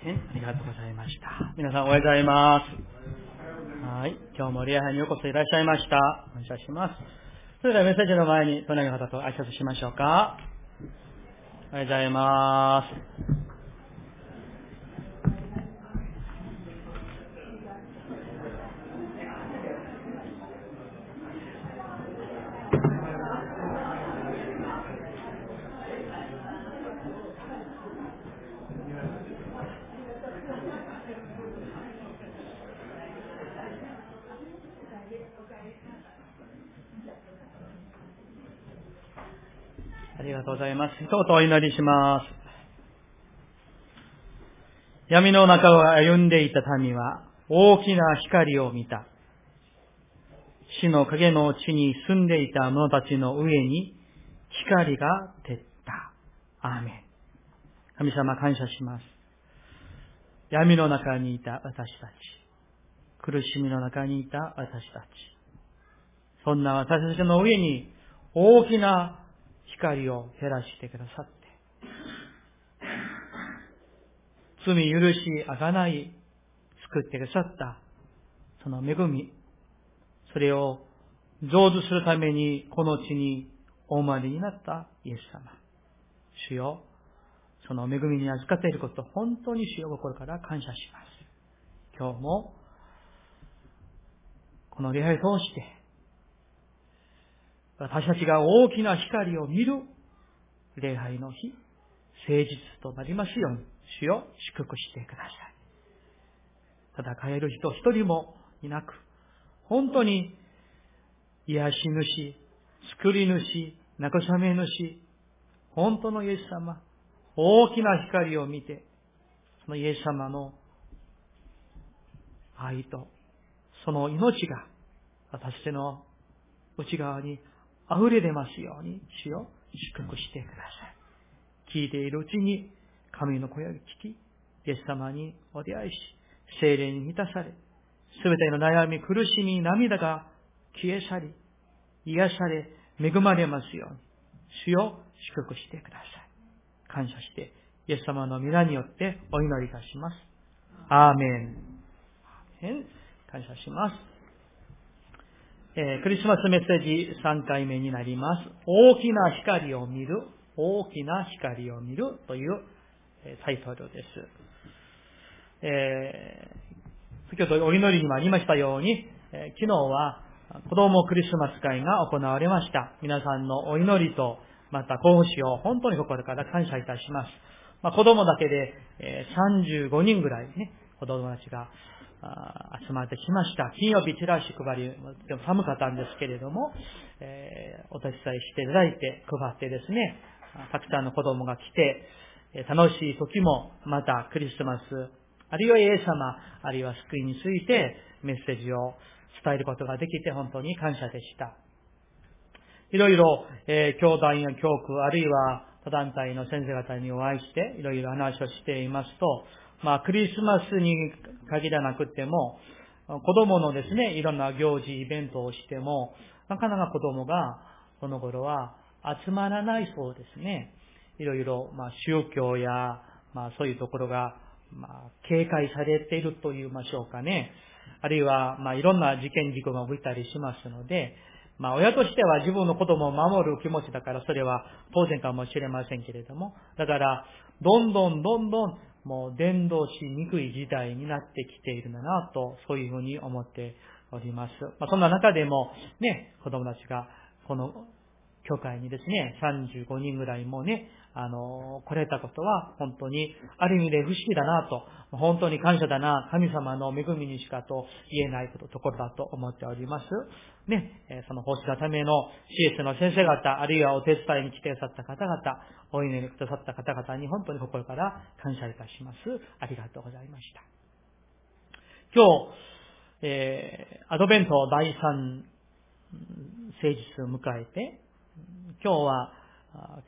ありがとうございました。皆さんおはようございます。はい。今日も礼拝にようこそいらっしゃいました。感謝します。それではメッセージの前に隣の方と挨拶しましょうか。おはようございます。とうございます。一言お祈りします。闇の中を歩んでいた民は大きな光を見た。死の影の地に住んでいた者たちの上に光が照った。アーメン。神様感謝します。闇の中にいた私たち。苦しみの中にいた私たち。そんな私たちの上に大きな光を照らしてくださって、罪許し、あがない、作ってくださった、その恵み、それを成就するためにこの地にお生まれになったイエス様。主よ、その恵みに預かっていること、本当に主よ心から感謝します。今日も、この礼拝を通して、私たちが大きな光を見る礼拝の日、誠実となりますように、主を祝福してください。戦える人一人もいなく、本当に癒し主、作り主、慰め主、本当のイエス様、大きな光を見て、そのイエス様の愛と、その命が私の内側に溢れ出ますように、主を祝福してください。聞いているうちに、神の声を聞き、イエス様にお出会いし、精霊に満たされ、すべての悩み、苦しみ、涙が消え去り、癒され、恵まれますように、主を祝福してください。感謝して、イエス様の皆によってお祈りいたします。アーメン。感謝します。えー、クリスマスメッセージ3回目になります。大きな光を見る、大きな光を見るという、えー、タイトルです。えー、先ほどお祈りにもありましたように、え昨日は子供クリスマス会が行われました。皆さんのお祈りと、また講師を本当に心から感謝いたします。まあ、子供だけで、え35人ぐらいね、子供たちが集まってきました。金曜日チラシ配り、でも寒かったんですけれども、えー、お手伝いしていただいて、配ってですね、たくさんの子供が来て、楽しい時も、またクリスマス、あるいはイエス様、あるいは救いについてメッセージを伝えることができて本当に感謝でした。いろいろ、えー、教団や教区、あるいは他団体の先生方にお会いして、いろいろ話をしていますと、まあ、クリスマスに限らなくても、子供のですね、いろんな行事、イベントをしても、なかなか子供が、その頃は集まらないそうですね。いろいろ、まあ、宗教や、まあ、そういうところが、まあ、警戒されていると言いましょうかね。あるいは、まあ、いろんな事件事故が起きたりしますので、まあ、親としては自分の子供を守る気持ちだから、それは当然かもしれませんけれども、だから、どんどんどんどんもう伝道しにくい時代になってきているんだなと、そういうふうに思っております。まあ、そんな中でも、ね、子供たちが、この教会にですね、35人ぐらいもね、あの、来れたことは本当にある意味で不思議だなと、本当に感謝だな、神様の恵みにしかと言えないことところだと思っております。ね、その奉仕のための CS の先生方、あるいはお手伝いに来てくださった方々、お祈りくださった方々に本当に心から感謝いたします。ありがとうございました。今日、えー、アドベント第3聖日を迎えて、今日は、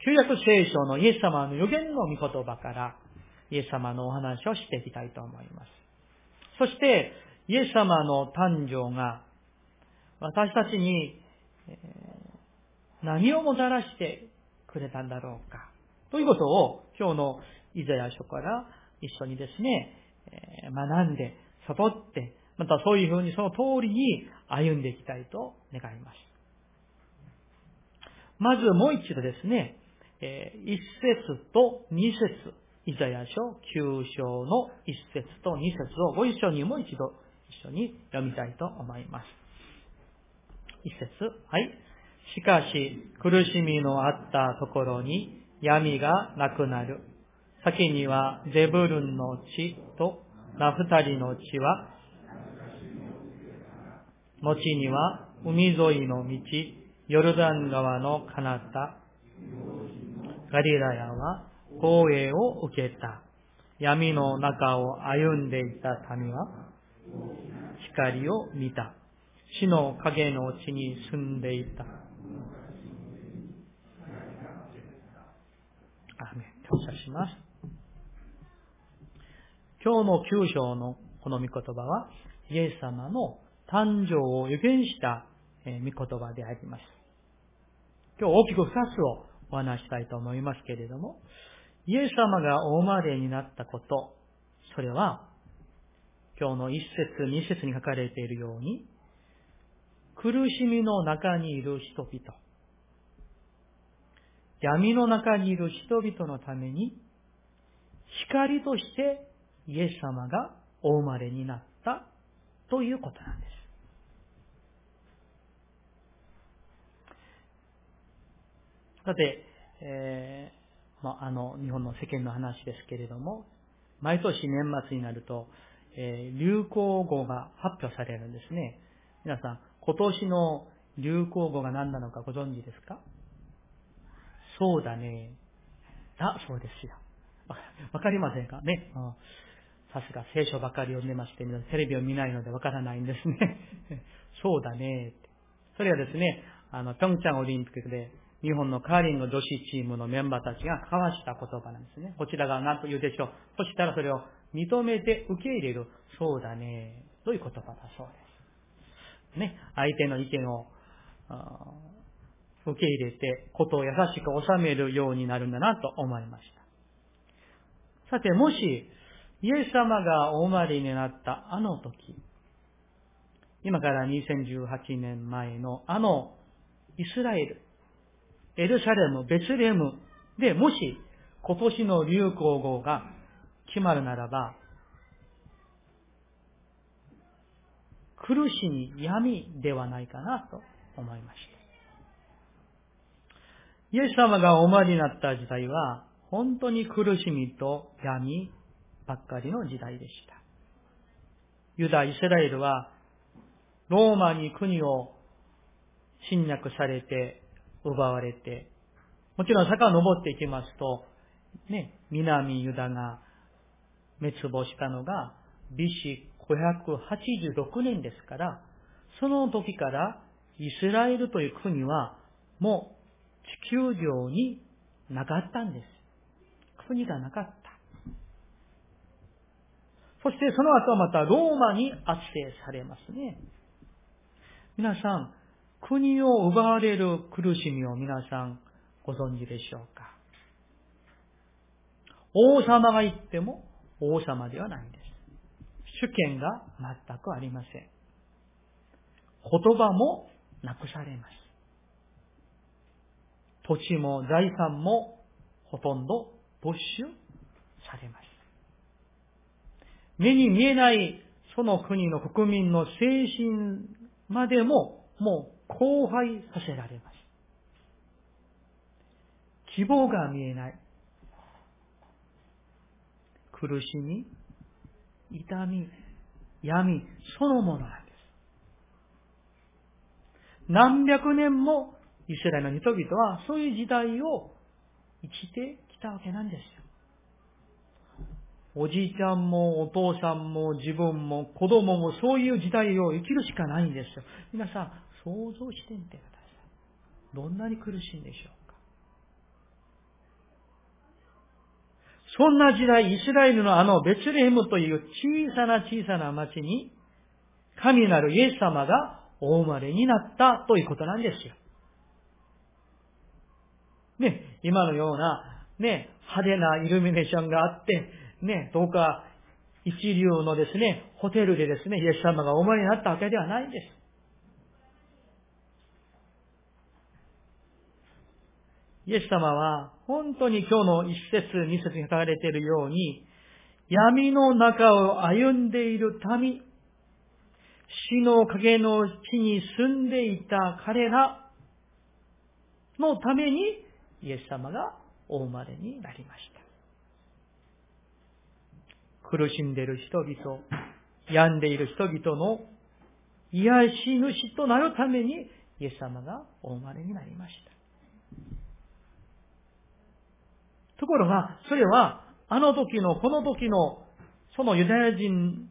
旧約聖書のイエス様の予言の御言葉から、イエス様のお話をしていきたいと思います。そして、イエス様の誕生が、私たちに、何をもたらしてくれたんだろうか。ということを、今日のイザヤ書から一緒にですね、学んで、悟って、またそういうふうにその通りに歩んでいきたいと願います。まずもう一度ですね、え一節と二節、イザヤ書9章の一節と二節をご一緒にもう一度一緒に読みたいと思います。一節、はい。しかし、苦しみのあったところに闇がなくなる。先にはゼブルンの地とナフタリの地は、後には海沿いの道、ヨルダン川の彼方、ガリラヤは光栄を受けた。闇の中を歩んでいた民は、光を見た。死の影の地に住んでいた。アメン。感謝します。今日の九章のこの御言葉は、イエス様の誕生を予言した御言葉であります。今日大きく二つをお話したいと思いますけれども、イエス様がお生まれになったこと、それは、今日の一節、二節に書かれているように、苦しみの中にいる人々、闇の中にいる人々のために、光としてイエス様がお生まれになったということなんです。さて、えー、まあ、の、日本の世間の話ですけれども、毎年年末になると、えー、流行語が発表されるんですね。皆さん、今年の流行語が何なのかご存知ですか？そうだね。だ、そうですよ。わかりませんか？ね。さすが聖書ばかり読んでまして、テレビを見ないのでわからないんですね。そうだね。それはですね、あの、ピョンチャンオリンピックで日本のカーリング女子チームのメンバーたちが交わした言葉なんですね。こちらが何と言うでしょう。そしたらそれを認めて受け入れる。そうだね。という言葉だそうです。ね。相手の意見を受け入れて、ことを優しく収めるようになるんだなと思いました。さて、もし、イエス様がお生まれになったあの時、今から2018年前のあのイスラエル、エルサレム、ベツレムでもし今年の流行語が決まるならば、苦しみ、闇ではないかなと思いました。イエス様がお生まれになった時代は、本当に苦しみと闇ばっかりの時代でした。ユダ・イスラエルは、ローマに国を侵略されて奪われて、もちろん坂を登っていきますと、ね、南ユダが滅亡したのが BC 586年ですから、その時からイスラエルという国はもう地球上になかったんです。国がなかった。そしてその後はまたローマに圧政されますね。皆さん、国を奪われる苦しみを皆さんご存知でしょうか？王様が言っても王様ではないんです。主権が全くありません。言葉もなくされます。土地も財産もほとんど没収されます。目に見えないその国の国民の精神までももう荒廃させられます。希望が見えない。苦しみ、痛み、闇、そのものなんです。何百年もイスラエルの人々はそういう時代を生きてきたわけなんですよ。おじいちゃんもお父さんも自分も子供もそういう時代を生きるしかないんですよ。皆さん、想像してみてください。どんなに苦しいんでしょうか。そんな時代、イスラエルのあのベツレヘムという小さな小さな町に、神なるイエス様がお生まれになったということなんですよ。ね、今のような、ね、派手なイルミネーションがあって、ね、どうか一流のですね、ホテルでですね、イエス様がお生まれになったわけではないんです。イエス様は、本当に今日の一節、二節に書かれているように、闇の中を歩んでいる民、死の影の地に住んでいた彼らのために、イエス様がお生まれになりました。苦しんでいる人々、病んでいる人々の癒し主となるために、イエス様がお生まれになりました。ところが、それは、あの時の、この時の、そのユダヤ人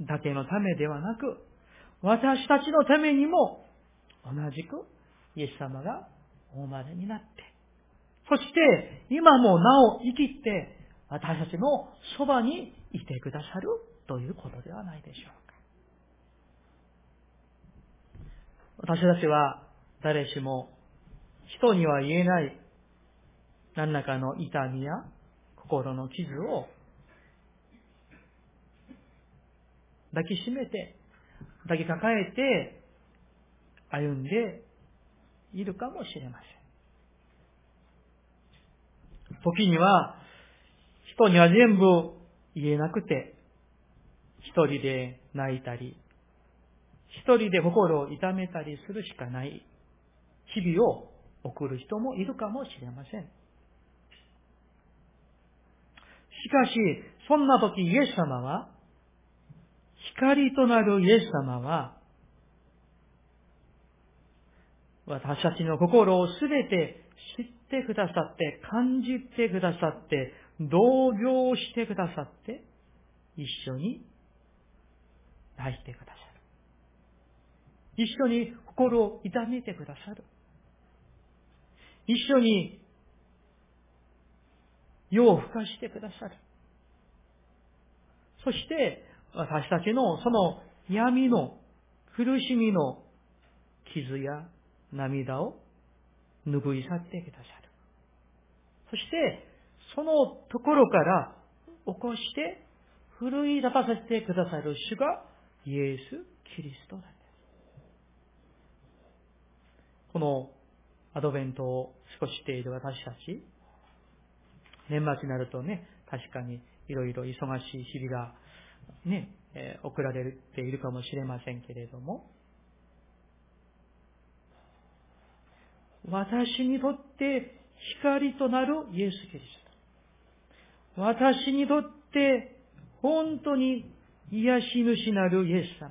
だけのためではなく、私たちのためにも、同じく、イエス様がお生まれになって、そして、今もなお生きて、私たちのそばにいてくださるということではないでしょうか。私たちは誰しも人には言えない何らかの痛みや心の傷を抱きしめて、抱き抱えて歩んでいるかもしれません。時には人には全部言えなくて、一人で泣いたり、一人で心を痛めたりするしかない日々を送る人もいるかもしれません。しかし、そんな時イエス様は、光となるイエス様は、私たちの心をすべて知ってくださって、感じてくださって、同情してくださって、一緒に泣いてくださる。一緒に心を痛めてくださる。一緒に夜を更かしてくださる。そして、私たちのその闇の苦しみの傷や涙を拭い去ってくださる。そして、そのところから起こして、奮い立たせてくださる主がイエス・キリストなんです。このアドベントを少ししている私たち、年末になるとね、確かにいろいろ忙しい日々がね、え、送られているかもしれませんけれども、私にとって光となるイエス・キリスト。私にとって本当に癒し主なるイエス様。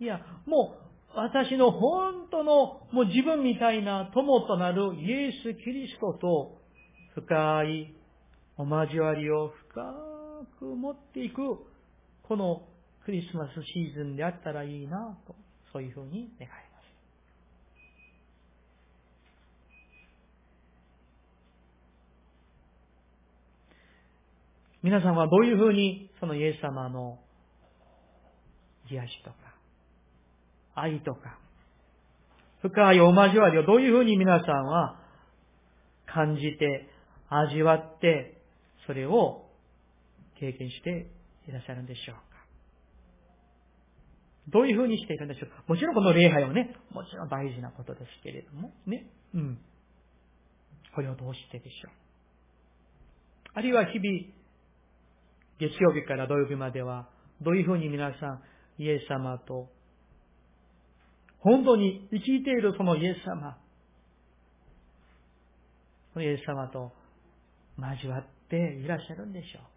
いや、もう私の本当のもう自分みたいな友となるイエス・キリストと深いお交わりを深く持っていく、このクリスマスシーズンであったらいいなと、そういうふうに願います。皆さんはどういうふうにそのイエス様の癒しとか、愛とか、深いお交わりをどういうふうに皆さんは感じて味わって、それを経験していらっしゃるんでしょうか。どういうふうにしているんでしょうか。もちろんこの礼拝はね、もちろん大事なことですけれども、ね。うん。これをどうしてでしょう。あるいは日々、月曜日から土曜日までは、どういうふうに皆さん、イエス様と、本当に生きているそのイエス様、イエス様と交わっていらっしゃるんでしょうか。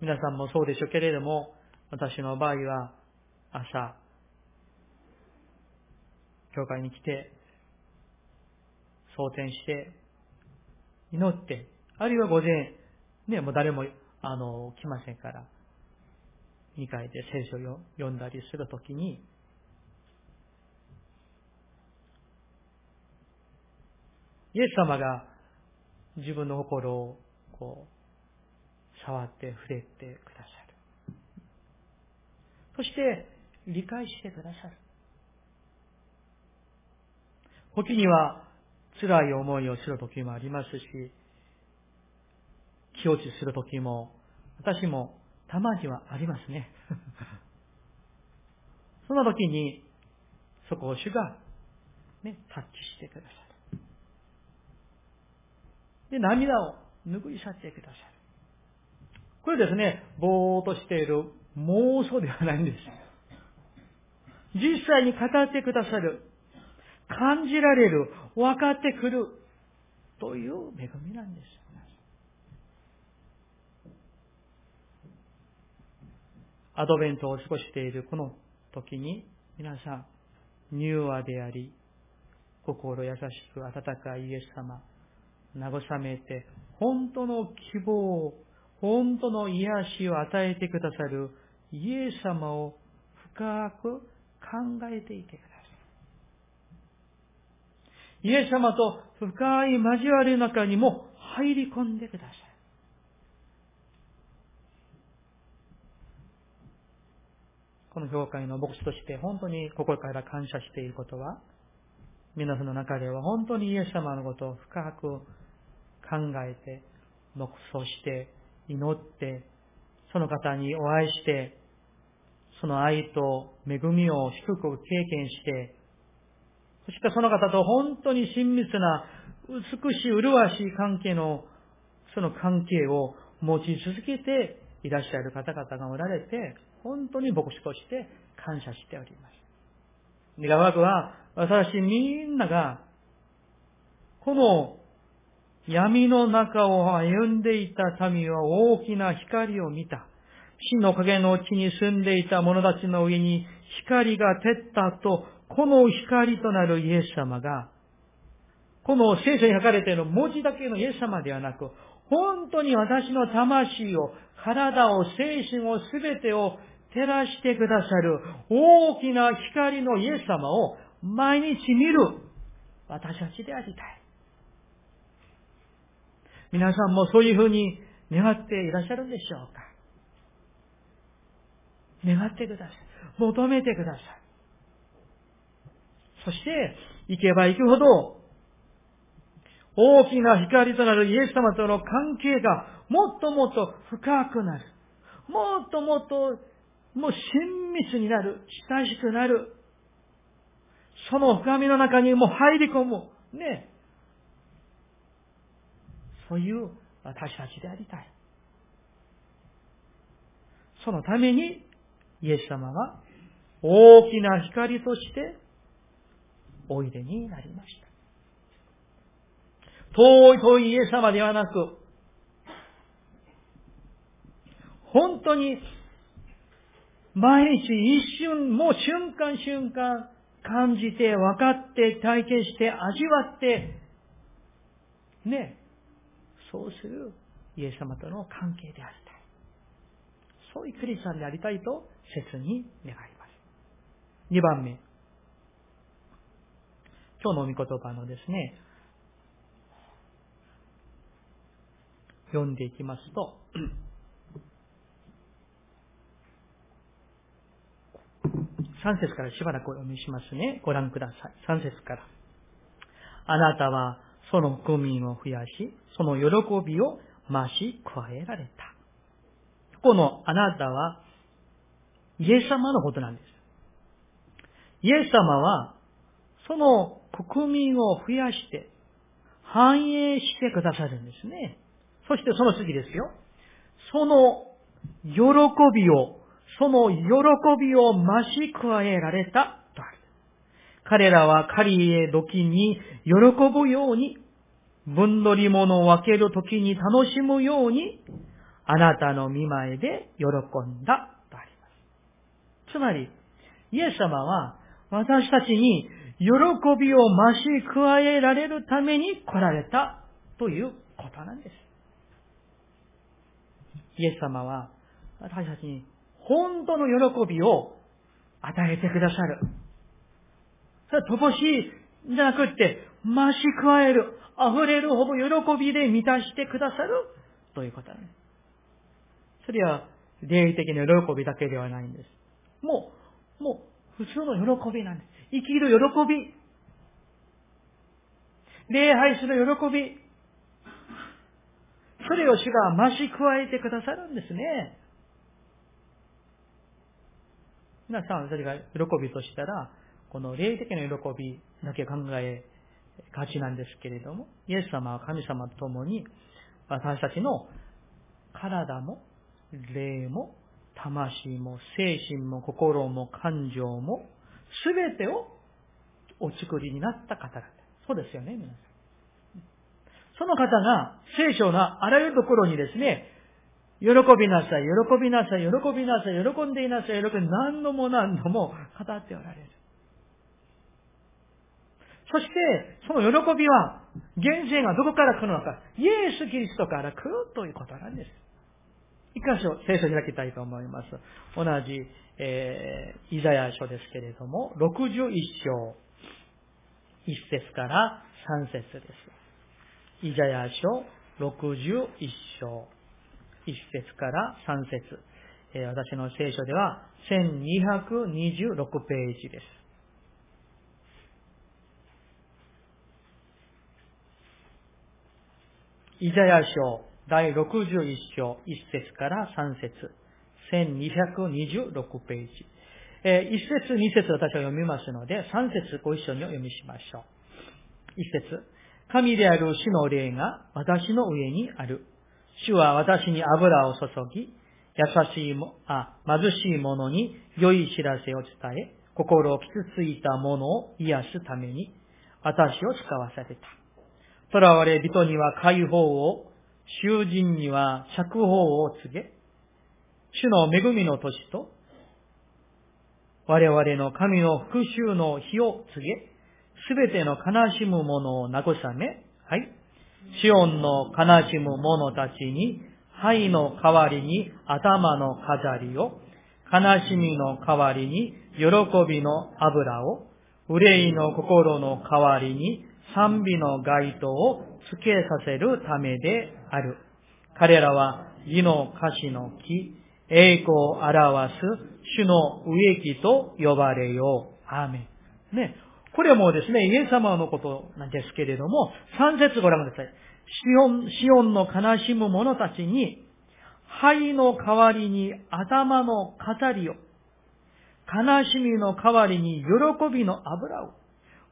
皆さんもそうでしょうけれども、私の場合は朝、教会に来て、蒼天して、祈って、あるいは午前、ね、もう誰も、あの、来ませんから、2階で聖書を読んだりするときに、イエス様が自分の心をこう、触って触れてくださる。そして、理解してくださる。時には辛い思いをする時もありますし、気落ちするときも、私もたまにはありますね。その時に、そこを主が、ね、タッチしてくださる。で、涙を拭い去ってくださる。これですね、ぼーっとしている妄想ではないんです。実際に語ってくださる、感じられる、分かってくる、という恵みなんです。アドベントを過ごしているこの時に、皆さん、柔和であり、心優しく温かいイエス様、慰めて、本当の希望、本当の癒しを与えてくださるイエス様を深く考えていてください。イエス様と深い交わりの中にも入り込んでください。この教会の牧師として本当に心から感謝していることは、皆さんの中では本当にイエス様のことを深く考えて、黙想して、祈って、その方にお会いして、その愛と恵みを低く経験して、そしてその方と本当に親密な美しい麗しい関係の、その関係を持ち続けていらっしゃる方々がおられて、本当に牧師として感謝しております。願わくは、私みんなが、この闇の中を歩んでいた民は大きな光を見た。死の影の地に住んでいた者たちの上に光が照ったと、この光となるイエス様が、この聖書に書かれている文字だけのイエス様ではなく、本当に私の魂を、体を、精神を、すべてを照らしてくださる大きな光のイエス様を毎日見る私たちでありたい。皆さんもそういうふうに願っていらっしゃるんでしょうか願ってください。求めてください。そして、行けば行くほど、大きな光となるイエス様との関係がもっともっと深くなる。もっともっともう親密になる。親しくなる。その深みの中にも入り込む。ね。そういう私たちでありたい。そのために、イエス様は大きな光としておいでになりました。遠い遠いイエス様ではなく、本当に毎日一瞬、もう瞬間瞬間感じて、分かって、体験して、味わって、ね、そうするイエス様との関係でありたい。そういうクリスチャンでありたいと切に願います。二番目。今日の御言葉のですね、読んでいきますと、3節からしばらくお読みしますね。ご覧ください。3節から。あなたはその国民を増やし、その喜びを増し加えられた。このあなたは、イエス様のことなんです。イエス様は、その国民を増やして、繁栄してくださるんですね。そしてその次ですよ。その喜びをその喜びを増し加えられたとある。彼らは狩りへ時に喜ぶように、分取り物を分ける時に楽しむように、あなたの見前で喜んだとあります。つまり、イエス様は私たちに喜びを増し加えられるために来られたということなんです。イエス様は私たちに本当の喜びを与えてくださる。それは乏しいじゃなくって、増し加える、溢れるほど喜びで満たしてくださるということなんです。それは、霊的な喜びだけではないんです。もう、もう、普通の喜びなんです。生きる喜び。礼拝する喜び。それを主が増し加えてくださるんですね。皆さん、それが喜びとしたら、この霊的な喜びだけ考えがちなんですけれども、イエス様は神様と共に、私たちの体も、霊も、魂も、精神も、心も、感情も、すべてをお作りになった方々。そうですよね、皆さん。その方が聖書のあらゆるところにですね、喜びなさい、喜びなさい、喜びなさい、喜んでいなさい、喜び何度も何度も語っておられる。そして、その喜びは、源泉がどこから来るのか、イエス・キリストから来るということなんです。一箇所、聖書を開きたいと思います。同じ、えー、イザヤ書ですけれども、61章、1節から3節です。イザヤ書61章、1節から3節、え、私の聖書では1226ページです。イザヤ書第61章1節から3節1226ページ。えー、1節2節私は読みますので、3節ご一緒にお読みしましょう。1節神である主の霊が私の上にある。主は私に油を注ぎ、優しいも、あ、貧しい者に良い知らせを伝え、心を傷ついた者を癒すために、私を使わされた。囚われ人には解放を、囚人には釈放を告げ、主の恵みの年と、我々の神の復讐の日を告げ、すべての悲しむ者を慰め、はい。シオンの悲しむ者たちに、灰の代わりに頭の飾りを、悲しみの代わりに喜びの油を、憂いの心の代わりに賛美の街灯をつけさせるためである。彼らは義の歌詞の木、栄光を表す主の植木と呼ばれよう。アーメン。ね。これもですね、イエス様のことなんですけれども、3節ご覧ください。シオン、シオンの悲しむ者たちに、灰の代わりに頭の飾りを、悲しみの代わりに喜びの油を、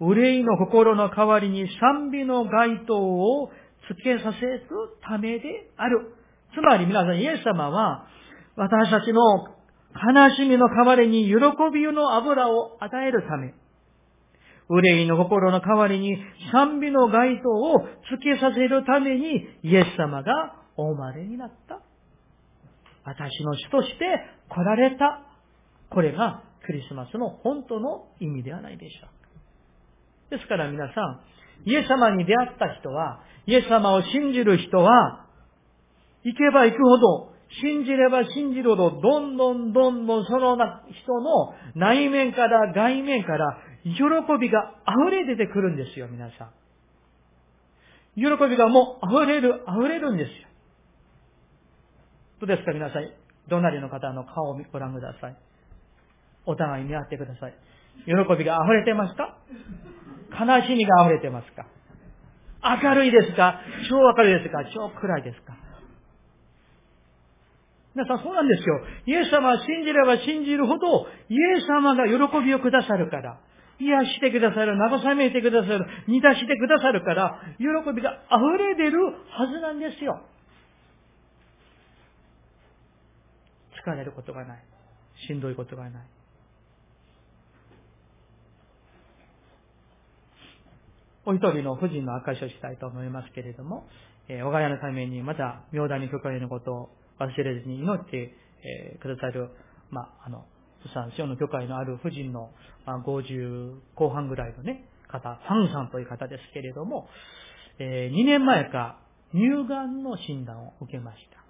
憂いの心の代わりに賛美の街灯をつけさせるためである。つまり皆さん、イエス様は、私たちの悲しみの代わりに喜びの油を与えるため、憂いの心の代わりに賛美の街灯をつけさせるためにイエス様がお生まれになった。私の主として来られた。これがクリスマスの本当の意味ではないでしょうか。ですから皆さん、イエス様に出会った人は、イエス様を信じる人は、行けば行くほど、信じれば信じるほど、どんどんどんどんその人の内面から外面から喜びが溢れ出てくるんですよ、皆さん。喜びがもう溢れる、溢れるんですよ。どうですか、皆さん。隣の方の顔をご覧ください。お互い見合ってください。喜びが溢れてますか？悲しみが溢れてますか？明るいですか？超明るいですか？超暗いですか？皆さんそうなんですよ。イエス様は信じれば信じるほど、イエス様が喜びをくださるから、癒してくださる、慰めてくださる、満たしてくださるから、喜びが溢れ出るはずなんですよ。疲れることがない。しんどいことがない。お一人の夫人の証しをしたいと思いますけれども、えー、我が家のためにまた、妙大に許可のことを忘れずに祈って、えー、くださる、まあ、あの、さん、シオの教会のある夫人の、ま、50後半ぐらいのね、方、ファンさんという方ですけれども、えー、2年前か乳がんの診断を受けました。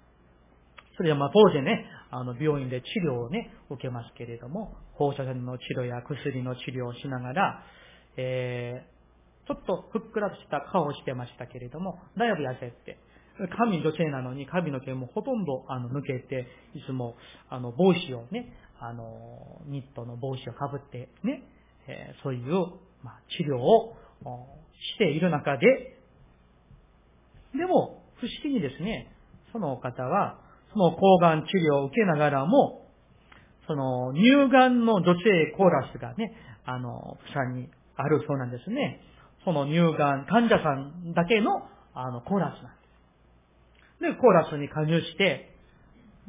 それでまあ当然ね、あの病院で治療をね、受けますけれども、放射線の治療や薬の治療をしながら、えー、ちょっとふっくらとした顔をしてましたけれども、だいぶ痩せて、神女性なのに髪の毛もほとんどあの抜けて、いつもあの帽子をね、あの、ニットの帽子をかぶってね、えー、そういう、まあ、治療をしている中で、でも、不思議にですね、その方は、その抗がん治療を受けながらも、その乳がんの女性コーラスがね、あの、プサンにあるそうなんですね。その乳がん患者さんだけの、あの、コーラスなんです。で、コーラスに加入して、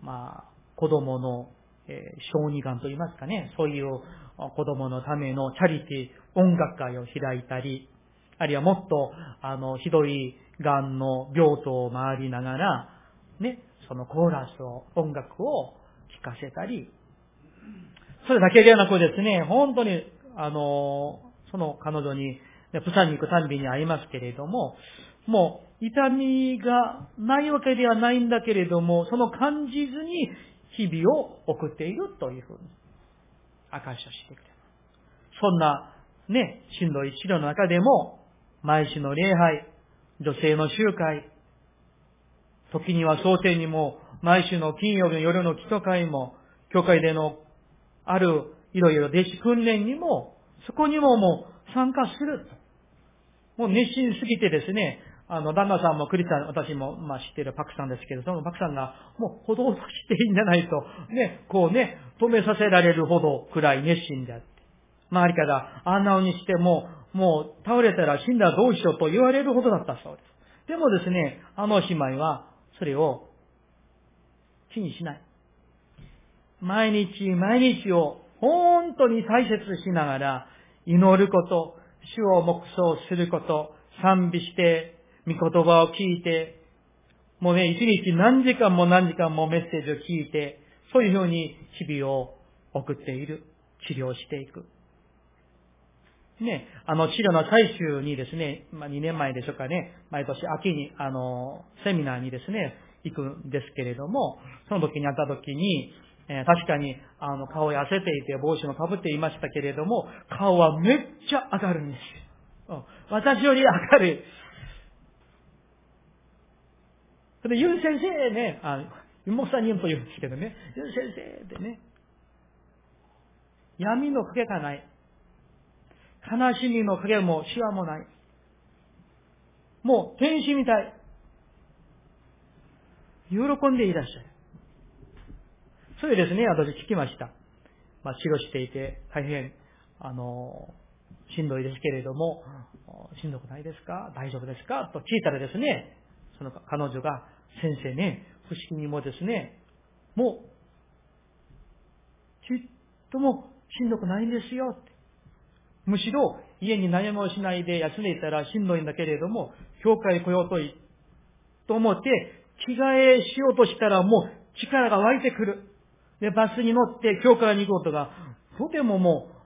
まあ、子供の、え、小児がんといいますかね、そういう子供のためのチャリティ音楽会を開いたり、あるいはもっと、あの、ひどいがんの病棟を回りながら、ね、そのコーラスを、音楽を聴かせたり、それだけではなくですね、本当に、あの、その彼女に、プサンに行くたんびに会いますけれども、もう、痛みがないわけではないんだけれども、その感じずに日々を送っているというふうに、証しをしてくれます。そんな、ね、しんどい治療の中でも、毎週の礼拝、女性の集会、時には蒼天にも、毎週の金曜日の夜の基礎会も、教会でのあるいろいろ弟子訓練にも、そこにももう参加する。もう熱心すぎてですね、あの、旦那さんもクリスチャン、私も、まあ、知っているパクさんですけど、そのパクさんが、もう、ほどほどしていいんじゃないと、ね、こうね、止めさせられるほどくらい熱心であって。周りから、あんなにしても、もう、倒れたら死んだらどうしようと言われるほどだったそうです。でもですね、あの姉妹は、それを、気にしない。毎日毎日を本当に大切しながら、祈ること、主を黙想すること、賛美して、御言葉を聞いて、もうね、一日何時間も何時間もメッセージを聞いて、そういうふうに日々を送っている。治療していく。ね、あの治療の最終にですね、まあ、2年前でしょうかね、毎年秋に、あの、セミナーにですね、行くんですけれども、その時に会った時に、えー、確かに、あの、顔痩せていて帽子もかぶっていましたけれども、顔はめっちゃ明るいんですよ。私より明るい。それで、ユン先生ね、あ、ユモさんにと言うんですけどね、ユン先生ってね、闇の影がない。悲しみの影もシワもない。もう天使みたい。喜んでいらっしゃる。それですね、私聞きました。まあ、治療していて、大変、あの、しんどいですけれども、しんどくないですか？大丈夫ですか？と聞いたらですね、その彼女が、先生ね、不思議にもですね、もう、ちっともしんどくないんですよ。むしろ、家に何もしないで休んでいたらしんどいんだけれども、教会来ようとい、と思って、着替えしようとしたらもう力が湧いてくる。で、バスに乗って教会に行こうとか、とてももう、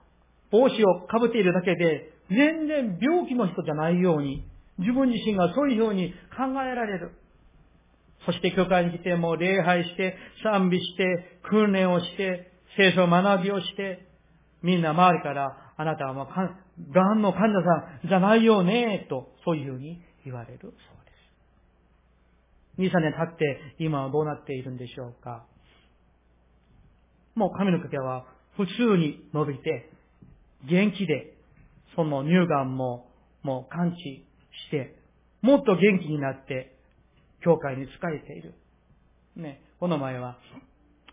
帽子をかぶっているだけで、全然病気の人じゃないように、自分自身がそういうように考えられる。そして教会に来ても礼拝して、賛美して、訓練をして、聖書学びをして、みんな周りから、あなたはもう、がんの患者さんじゃないよね、と、そういうふうに言われるそうです。2、3年経って今はどうなっているんでしょうか。もう髪の毛は普通に伸びて、元気で、その乳がんももう完治して、もっと元気になって、教会に仕えている。ね、この前は、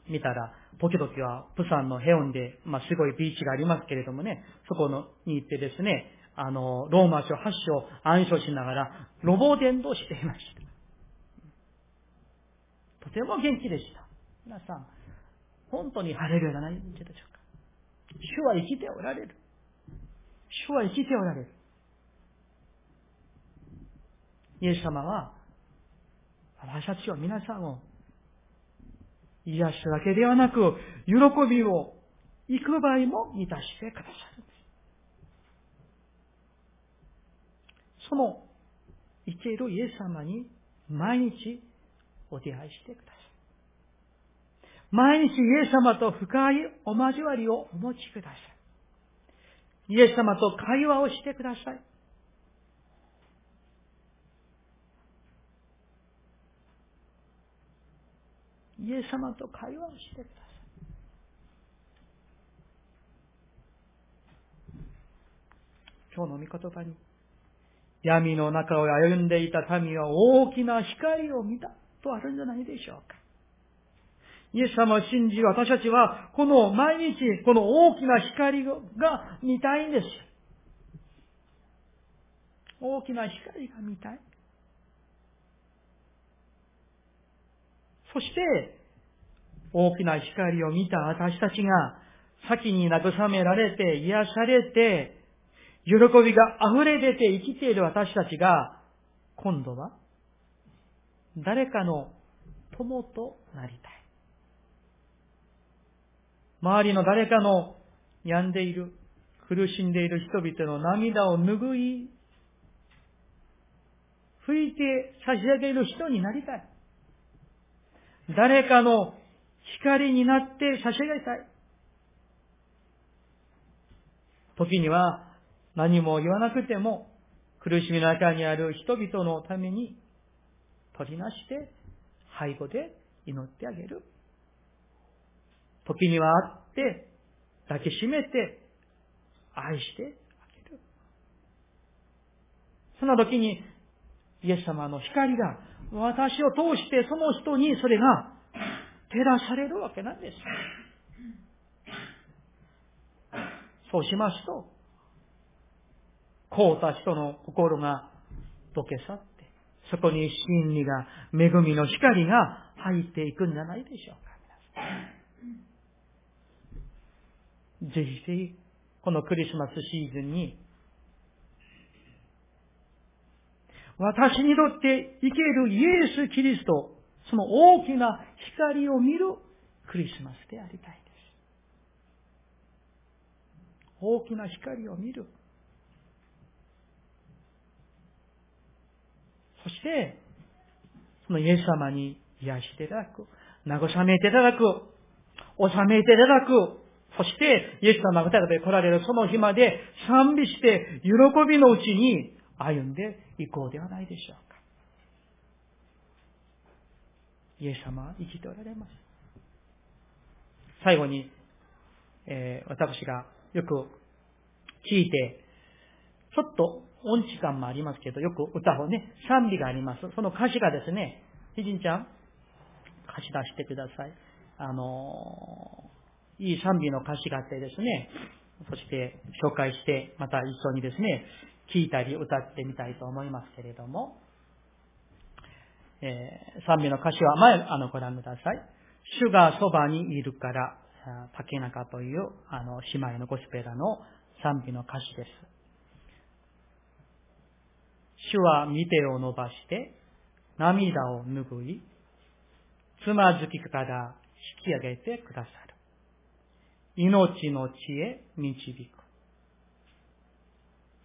見たら、時々は、プサンのヘオンで、まあ、すごいビーチがありますけれどもね、そこのに行ってですね、あの、ローマ書8章暗唱しながら、ロボ伝道していました。とても元気でした。皆さん、本当に晴れるようなないんでしょうか。主は生きておられる。主は生きておられる。イエス様は、私たちを皆さんを癒すだけではなく、喜びを幾倍も満たしてくださるんです。その生けるイエス様に毎日お出会いしてください。毎日イエス様と深いお交わりをお持ちください。イエス様と会話をしてください。イエス様と会話をしてください。今日の御言葉に、闇の中を歩んでいた民は大きな光を見た。とあるんじゃないでしょうか。イエス様を信じ私たちは、この毎日、この大きな光が見たいんです。大きな光が見たい。そして、大きな光を見た私たちが、先に慰められて、癒されて、喜びが溢れ出て生きている私たちが、今度は、誰かの友となりたい。周りの誰かの病んでいる、苦しんでいる人々の涙を拭い、拭いて差し上げる人になりたい。誰かの光になって差し上げたい。時には何も言わなくても苦しみの中にある人々のために取りなして背後で祈ってあげる。時には会って抱きしめて愛してあげる。そんな時にイエス様の光が私を通してその人にそれが照らされるわけなんです。そうしますと、こうた人の心が溶け去って、そこに真理が、恵みの光が入っていくんじゃないでしょうか。ぜひぜひ、このクリスマスシーズンに、私にとって生けるイエス・キリスト、その大きな光を見るクリスマスでありたいです。大きな光を見る。そして、そのイエス様に癒していただく、慰めていただく、収めていただく、そして、イエス様が再び来られるその日まで賛美して喜びのうちに歩んでいこうではないでしょうか。イエス様は生きておられます。最後に、えー、私がよく聞いて、ちょっと音痴感もありますけど、よく歌をね、賛美があります。その歌詞がですね、ひじんちゃん、歌詞出してください。あのー、いい賛美の歌詞があってですね、そして紹介して、また一緒にですね、聴いたり歌ってみたいと思いますけれども、えー、賛美の歌詞は前、あの、ご覧ください。主がそばにいるから、竹中という、あの、姉妹のゴスペラの賛美の歌詞です。主は見手を伸ばして、涙を拭い、つまずきから引き上げてくださる。命の知恵導く。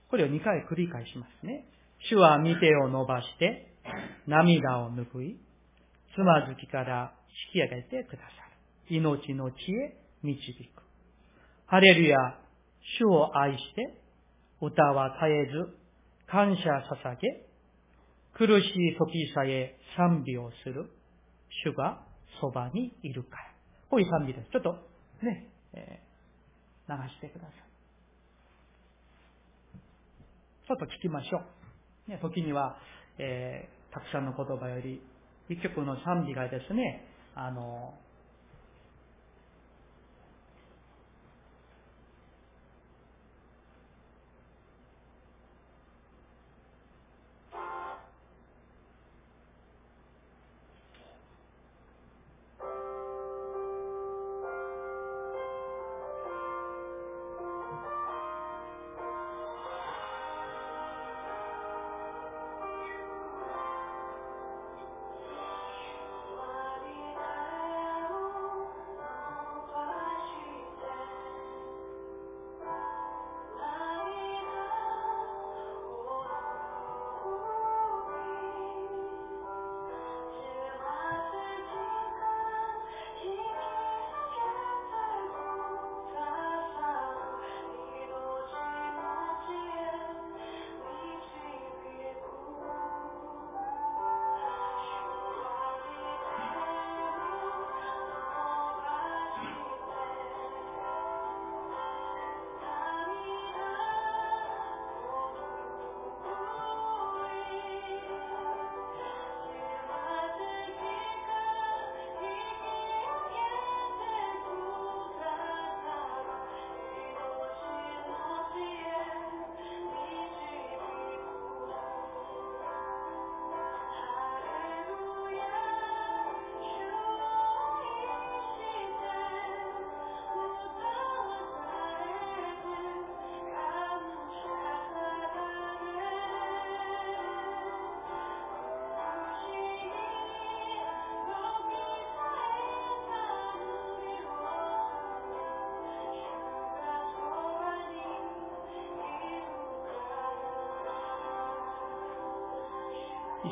これを2回繰り返しますね。主は見手を伸ばして、涙を拭い、つまずきから引き上げてくださる。命の知恵導く。ハレルヤ、主を愛して、歌は絶えず、感謝捧げ、苦しい時さえ賛美をする、主がそばにいるから。こういう賛美です。ちょっとね、えー、流してください。ちょっと聞きましょう。ね、時には、え、たくさんの言葉より、一曲の賛美がですね、あの、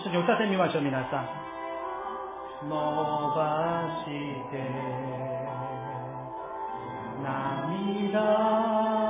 一緒に歌ってみましょう、皆さん。伸ばして、涙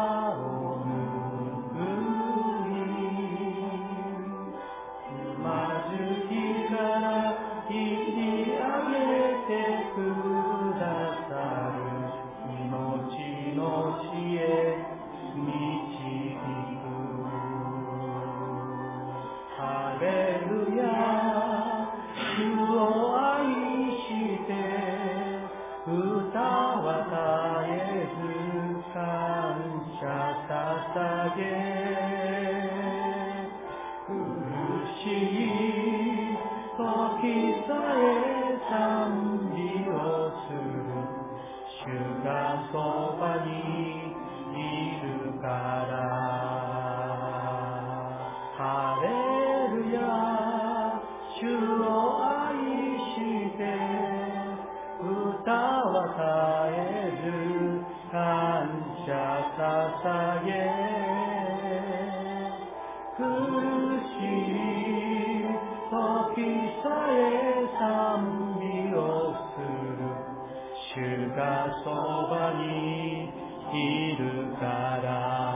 そばにいるから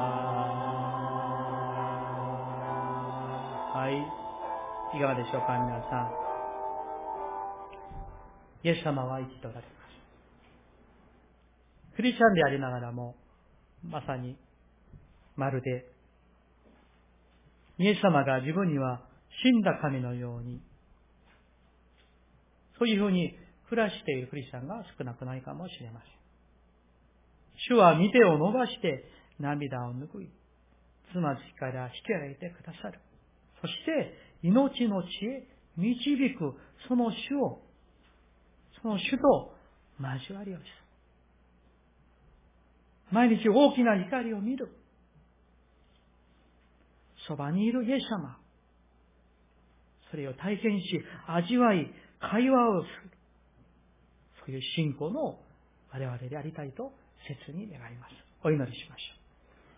はい。いかがでしょうか、皆さん。イエス様は生きておられます。クリスチャンでありながらも、まさに、まるで、イエス様が自分には死んだ神のように、そういうふうに暮らしているクリスチャンが少なくないかもしれません。主は見てを伸ばして涙を拭い、つまずきから引き上げてくださる。そして、命の知恵、導く、その主を、その主と交わりをする。毎日大きな光を見る。そばにいるイエス様。それを体験し、味わい、会話をする。そういう信仰の我々でありたいと切に願います。お祈りしましょう。